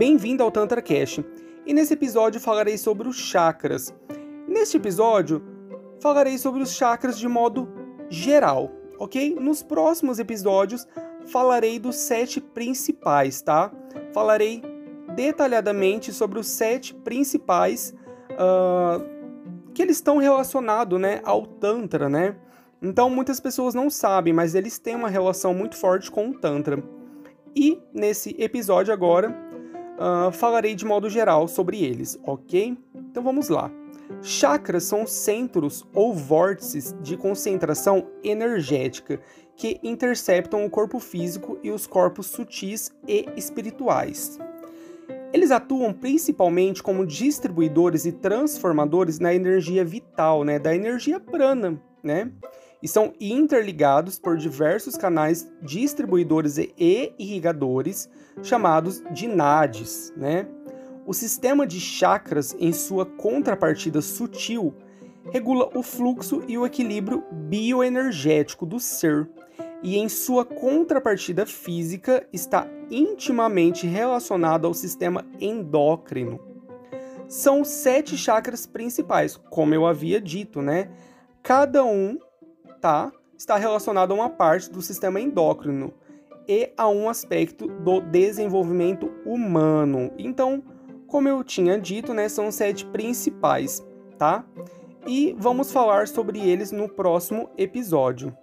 Bem-vindo ao Tantra Cash. E nesse episódio falarei sobre os chakras. Neste episódio falarei sobre os chakras de modo geral, ok? Nos próximos episódios falarei dos sete principais, tá? Falarei detalhadamente sobre os sete principais uh, que eles estão relacionados, né, ao Tantra, né? Então muitas pessoas não sabem, mas eles têm uma relação muito forte com o Tantra. E nesse episódio agora uh, falarei de modo geral sobre eles, ok? Então vamos lá. Chakras são centros ou vórtices de concentração energética que interceptam o corpo físico e os corpos sutis e espirituais. Eles atuam principalmente como distribuidores e transformadores na energia vital, né, da energia prana, né? E são interligados por diversos canais distribuidores e irrigadores chamados de nadis, né? O sistema de chakras, em sua contrapartida sutil, regula o fluxo e o equilíbrio bioenergético do ser, e em sua contrapartida física está intimamente relacionado ao sistema endócrino. São sete chakras principais, como eu havia dito, né? Cada um tá, está relacionado a uma parte do sistema endócrino e a um aspecto do desenvolvimento humano. Então, como eu tinha dito, né, são sete principais, tá? E vamos falar sobre eles no próximo episódio.